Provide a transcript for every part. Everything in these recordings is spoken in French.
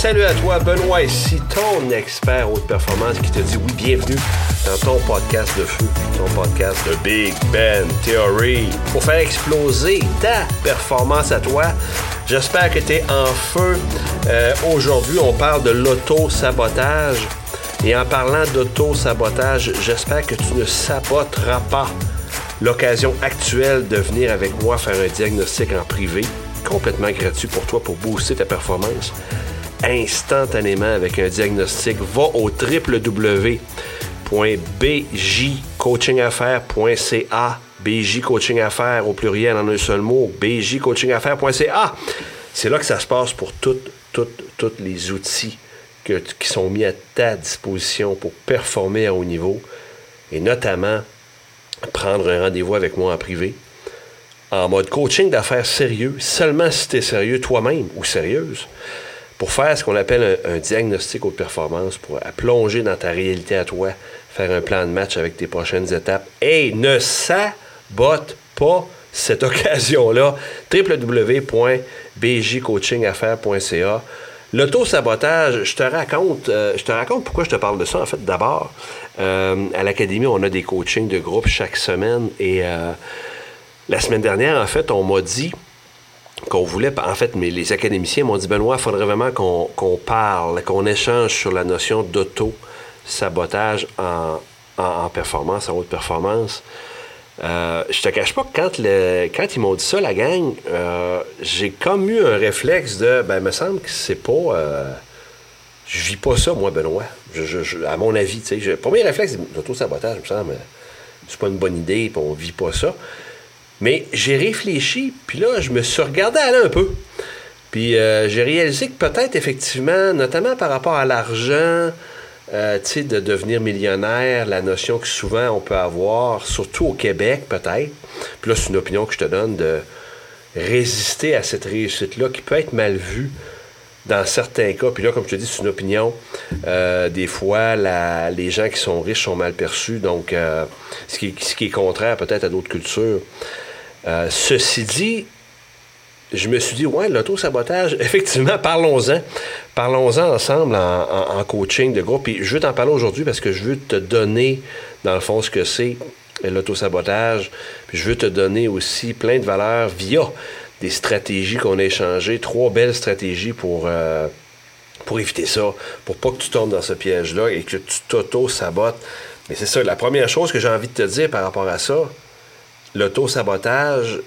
Salut à toi, Benoît ici, ton expert haute performance qui te dit oui, bienvenue dans ton podcast de feu, ton podcast de Big Ben Theory pour faire exploser ta performance à toi. J'espère que tu es en feu. Euh, aujourd'hui, on parle de l'auto-sabotage. Et en parlant d'auto-sabotage, j'espère que tu ne saboteras pas l'occasion actuelle de venir avec moi faire un diagnostic en privé, complètement gratuit pour toi pour booster ta performance instantanément avec un diagnostic. Va au www.bjcoachingaffaires.ca BJ Coaching Affaires au pluriel en un seul mot, bjcoachingaffaires.ca. C'est là que ça se passe pour tous les outils qui sont mis à ta disposition pour performer à haut niveau et notamment prendre un rendez-vous avec moi en privé en mode coaching d'affaires sérieux, seulement si tu es sérieux toi-même ou sérieuse, pour faire ce qu'on appelle un, diagnostic haute performance, pour plonger dans ta réalité à toi, faire un plan de match avec tes prochaines étapes. Et ne sabote pas cette occasion-là. www.bjcoachingaffaires.ca L'auto-sabotage, je te raconte, euh, je te raconte pourquoi je te parle de ça. En fait, d'abord, euh, à l'Académie, on a des coachings de groupe chaque semaine. Et euh, la semaine dernière, en fait, on m'a dit qu'on voulait, en fait, mais les académiciens m'ont dit, Benoît, il faudrait vraiment qu'on parle, qu'on échange sur la notion d'auto-sabotage en, en, performance, en haute performance. Euh, je te cache pas que quand, le, quand ils m'ont dit ça, la gang, euh, j'ai comme eu un réflexe de, ben, me semble que c'est pas. Euh, je vis pas ça, moi, Benoît. à mon avis, tu sais. Premier réflexe, l'auto-sabotage, me semble, c'est pas une bonne idée, puis on vit pas ça. Mais j'ai réfléchi, puis là, je me suis regardé aller un peu. Puis j'ai réalisé que peut-être, effectivement, notamment par rapport à l'argent, euh, de devenir millionnaire, la notion que souvent on peut avoir, surtout au Québec peut-être, puis là c'est une opinion que je te donne, de résister à cette réussite-là qui peut être mal vue dans certains cas. Puis là, comme je te dis, c'est une opinion. Euh, des fois, les gens qui sont riches sont mal perçus, donc euh, ce, qui, est contraire peut-être à d'autres cultures. Ceci dit, je me suis dit, ouais, l'auto-sabotage, effectivement, parlons-en. Parlons-en ensemble en, coaching de groupe. Et je veux t'en parler aujourd'hui parce que je veux te donner, dans le fond, ce que c'est l'auto-sabotage. Puis je veux te donner aussi plein de valeurs via des stratégies qu'on a échangées, trois belles stratégies pour, euh, pour éviter ça, pour pas que tu tombes dans ce piège-là et que tu t'auto-sabotes. Mais c'est ça, la première chose que j'ai envie de te dire par rapport à ça, l'auto-sabotage,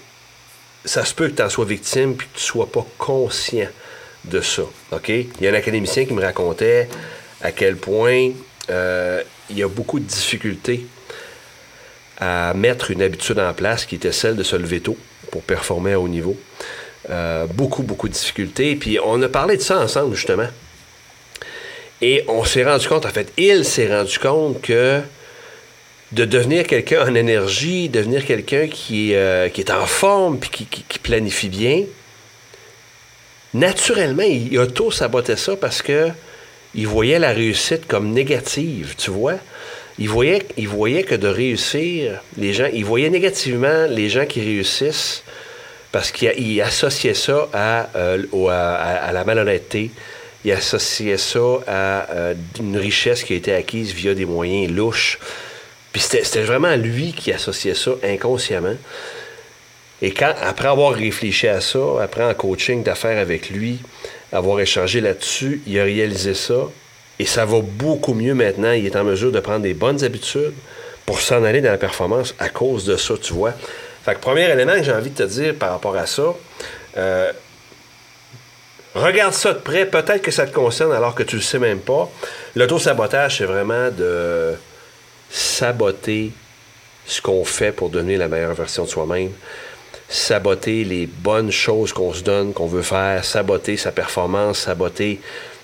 ça se peut que tu en sois victime et que tu ne sois pas conscient de ça. OK? Il y a un académicien qui me racontait à quel point euh, il y a beaucoup de difficultés à mettre une habitude en place qui était celle de se lever tôt pour performer à haut niveau. Euh, beaucoup, beaucoup de difficultés. Puis on a parlé de ça ensemble, justement. Et on s'est rendu compte, en fait, il s'est rendu compte que de devenir quelqu'un en énergie, devenir quelqu'un qui, euh, qui, est en forme, puis qui, planifie bien, naturellement, il auto-sabotait ça parce que il voyait la réussite comme négative, tu vois? Il voyait, il voyait que de réussir, les gens, il voyait négativement les gens qui réussissent parce qu'il associait ça euh, à, à, la malhonnêteté, il associait ça à euh, une richesse qui a été acquise via des moyens louches. Puis c'était vraiment lui qui associait ça inconsciemment. Et quand, après avoir réfléchi à ça, après en coaching d'affaires avec lui, avoir échangé là-dessus, il a réalisé ça. Et ça va beaucoup mieux maintenant. Il est en mesure de prendre des bonnes habitudes pour s'en aller dans la performance à cause de ça, tu vois. Fait que premier élément que j'ai envie de te dire par rapport à ça, euh, regarde ça de près. Peut-être que ça te concerne alors que tu le sais même pas. L'auto-sabotage, c'est vraiment de saboter ce qu'on fait pour donner la meilleure version de soi-même, saboter les bonnes choses qu'on se donne, qu'on veut faire, saboter sa performance, saboter,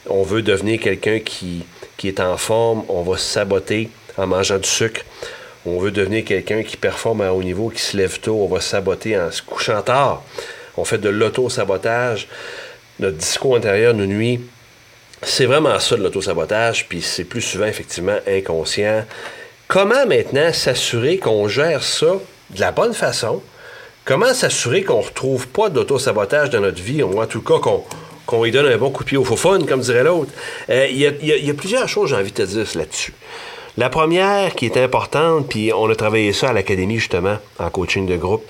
on veut devenir quelqu'un qui, qui est en forme, on va saboter en mangeant du sucre. On veut devenir quelqu'un qui performe à haut niveau, qui se lève tôt, on va saboter en se couchant tard. On fait de l'auto-sabotage. Notre discours intérieur nous nuit. C'est vraiment ça de l'auto-sabotage, puis c'est plus souvent effectivement inconscient. Comment maintenant s'assurer qu'on gère ça de la bonne façon? Comment s'assurer qu'on ne retrouve pas d'auto-sabotage dans notre vie, ou en tout cas qu'on lui donne un bon coup de pied au faux fun, comme dirait l'autre? Euh, il y, a plusieurs choses, j'ai envie de te dire là-dessus. La première qui est importante, puis on a travaillé ça à l'académie justement, en coaching de groupe,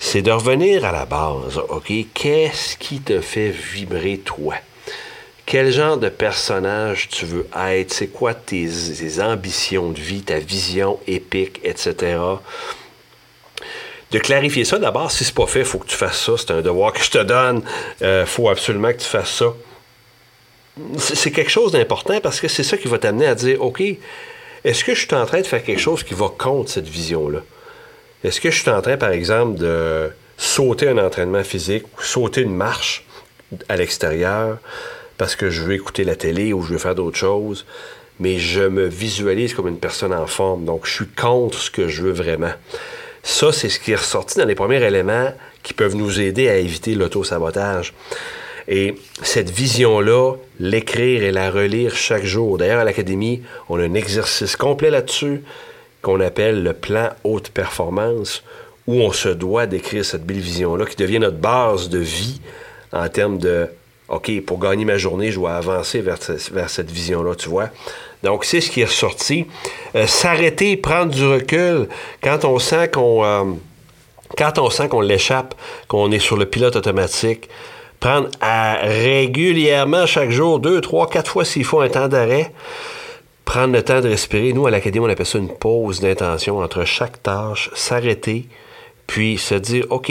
c'est de revenir à la base. OK? Qu'est-ce qui te fait vibrer toi? Quel genre de personnage tu veux être? C'est quoi tes, ambitions de vie, ta vision épique, etc.? de clarifier ça d'abord. Si c'est pas fait, il faut que tu fasses ça. C'est un devoir que je te donne. Il euh, faut absolument que tu fasses ça. C'est quelque chose d'important parce que c'est ça qui va t'amener à dire OK, est-ce que je suis en train de faire quelque chose qui va contre cette vision-là? Est-ce que je suis en train, par exemple, de sauter un entraînement physique ou sauter une marche à l'extérieur? Parce que je veux écouter la télé ou je veux faire d'autres choses, mais je me visualise comme une personne en forme, donc je suis contre ce que je veux vraiment. Ça, c'est ce qui est ressorti dans les premiers éléments qui peuvent nous aider à éviter l'auto-sabotage. Et cette vision-là, l'écrire et la relire chaque jour. D'ailleurs, à l'Académie, on a un exercice complet là-dessus qu'on appelle le plan haute performance, où on se doit d'écrire cette belle vision-là qui devient notre base de vie en termes de OK, pour gagner ma journée, je dois avancer vers, vers cette vision-là, tu vois. Donc, c'est ce qui est ressorti. Euh, s'arrêter, prendre du recul quand on sent qu'on. Euh, quand on sent qu'on l'échappe, qu'on est sur le pilote automatique, prendre régulièrement chaque jour, deux, trois, quatre fois s'il faut un temps d'arrêt, prendre le temps de respirer. Nous, à l'Académie, on appelle ça une pause d'intention entre chaque tâche, s'arrêter, puis se dire, OK,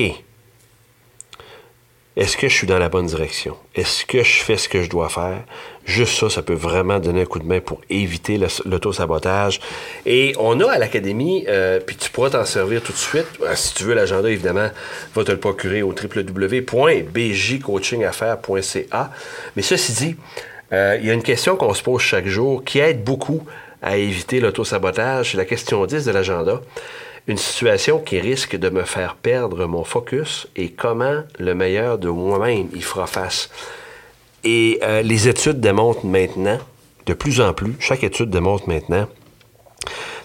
est-ce que je suis dans la bonne direction? Est-ce que je fais ce que je dois faire? Juste ça, ça peut vraiment donner un coup de main pour éviter l'auto-sabotage. Et on a à l'Académie, euh, puis tu pourras t'en servir tout de suite. Euh, si tu veux, l'agenda, évidemment, va te le procurer au www.bjcoachingaffaires.ca. Mais ceci dit, euh, il y a une question qu'on se pose chaque jour qui aide beaucoup à éviter l'auto-sabotage. C'est la question 10 de l'agenda une situation qui risque de me faire perdre mon focus et comment le meilleur de moi-même y fera face. Et euh, les études démontrent maintenant, de plus en plus, chaque étude démontre maintenant,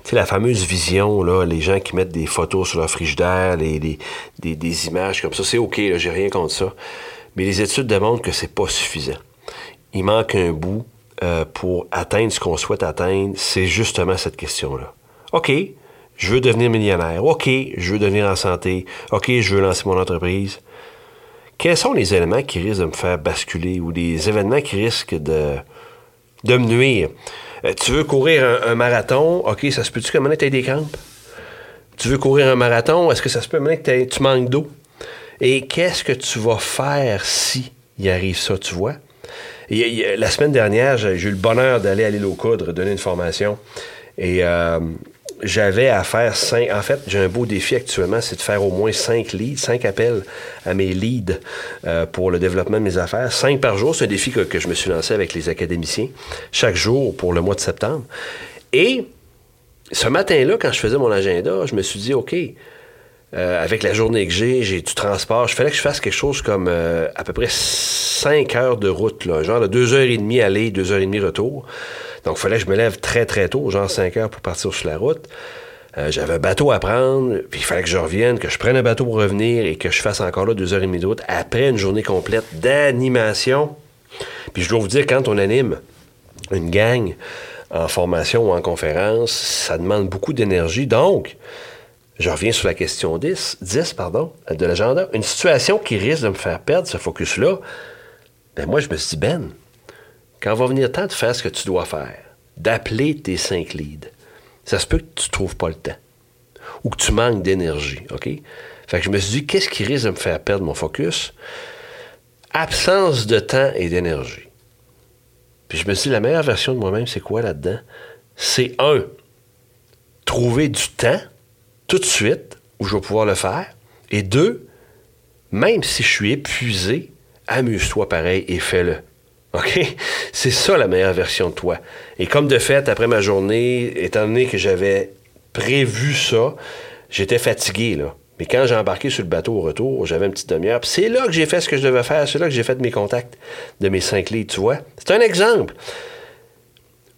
tu sais, la fameuse vision, là, les gens qui mettent des photos sur leur frigidaire, des, des, images comme ça, c'est OK, j'ai rien contre ça. Mais les études démontrent que c'est pas suffisant. Il manque un bout euh, pour atteindre ce qu'on souhaite atteindre, c'est justement cette question-là. OK, je veux devenir millionnaire. OK, je veux devenir en santé. OK, je veux lancer mon entreprise. Quels sont les éléments qui risquent de me faire basculer ou des événements qui risquent de, de me nuire? Euh, tu veux courir un, marathon? OK, ça se peut-tu que maintenant tu des crampes? Tu veux courir un marathon? Est-ce que ça se peut maintenant que tu manques d'eau? Et qu'est-ce que tu vas faire si il arrive ça, tu vois? la semaine dernière, j'ai eu le bonheur d'aller à l'île aux Coudres donner une formation. Et euh, j'avais à faire cinq. En fait, j'ai un beau défi actuellement, c'est de faire au moins cinq leads, cinq appels à mes leads euh, pour le développement de mes affaires. Cinq par jour, c'est un défi que, je me suis lancé avec les académiciens, chaque jour pour le mois de septembre. Et ce matin-là, quand je faisais mon agenda, je me suis dit, OK, euh, avec la journée que j'ai, j'ai du transport, je fallait que je fasse quelque chose comme euh, à peu près cinq heures de route, genre de deux heures et demie aller, deux heures et demie retour. Donc, il fallait que je me lève très, très tôt, genre 5 heures pour partir sur la route. Euh, j'avais un bateau à prendre, puis il fallait que je revienne, que je prenne un bateau pour revenir et que je fasse encore là deux heures et demie de route après une journée complète d'animation. Puis je dois vous dire, quand on anime une gang en formation ou en conférence, ça demande beaucoup d'énergie. Donc, je reviens sur la question 10, 10 pardon, de l'agenda. Une situation qui risque de me faire perdre ce focus-là, ben moi, je me suis dit, Ben, quand va venir le temps de faire ce que tu dois faire, d'appeler tes cinq leads, ça se peut que tu ne trouves pas le temps ou que tu manques d'énergie, OK? Fait que je me suis dit, qu'est-ce qui risque de me faire perdre mon focus? Absence de temps et d'énergie. Puis je me suis dit, la meilleure version de moi-même, c'est quoi là-dedans? C'est un, trouver du temps tout de suite où je vais pouvoir le faire. Et deux, même si je suis épuisé, amuse-toi pareil et fais-le. OK? C'est ça la meilleure version de toi. Et comme de fait, après ma journée, étant donné que j'avais prévu ça, j'étais fatigué, là. Mais quand j'ai embarqué sur le bateau au retour, j'avais une petite demi-heure. c'est là que j'ai fait ce que je devais faire. C'est là que j'ai fait mes contacts de mes cinq lits, tu vois. C'est un exemple.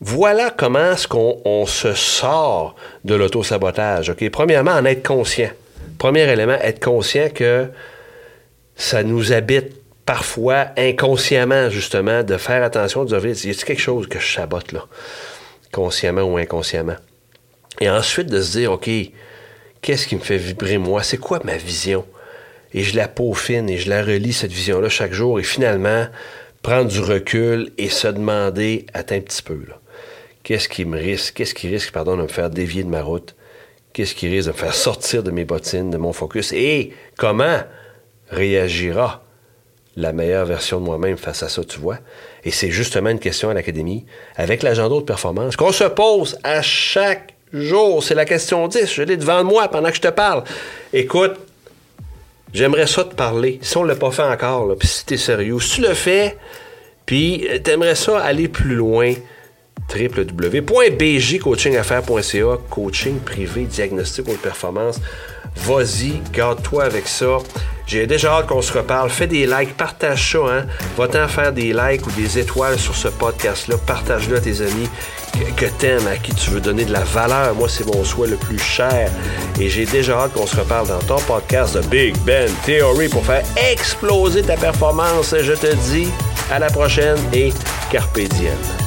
Voilà comment est-ce qu'on se sort de l'auto-sabotage. OK? Premièrement, en être conscient. Premier élément, être conscient que ça nous habite parfois inconsciemment, justement, de faire attention, de dire, y a quelque chose que je sabote là, consciemment ou inconsciemment? Et ensuite de se dire, OK, qu'est-ce qui me fait vibrer moi? C'est quoi ma vision? Et je la peaufine et je la relis, cette vision-là, chaque jour. Et finalement, prendre du recul et se demander, attends un petit peu, là. Qu'est-ce qui me risque, qu'est-ce qui risque, pardon, de me faire dévier de ma route? Qu'est-ce qui risque de me faire sortir de mes bottines, de mon focus? Et comment réagira la meilleure version de moi-même face à ça, tu vois? Et c'est justement une question à l'Académie, avec l'agenda de performance, qu'on se pose à chaque jour. C'est la question 10. Je l'ai devant moi pendant que je te parle. Écoute, j'aimerais ça te parler. Si on ne l'a pas fait encore, puis si tu es sérieux, si tu le fais, puis tu aimerais ça aller plus loin, www.bjcoachingaffaires.ca, coaching privé, diagnostic de performance. Vas-y, garde-toi avec ça. J'ai déjà hâte qu'on se reparle. Fais des likes, partage ça. Hein? Va-t'en faire des likes ou des étoiles sur ce podcast-là. Partage-le à tes amis que, tu aimes, à qui tu veux donner de la valeur. Moi, c'est mon souhait le plus cher. Et j'ai déjà hâte qu'on se reparle dans ton podcast de Big Ben Theory pour faire exploser ta performance. Je te dis à la prochaine et carpe diem.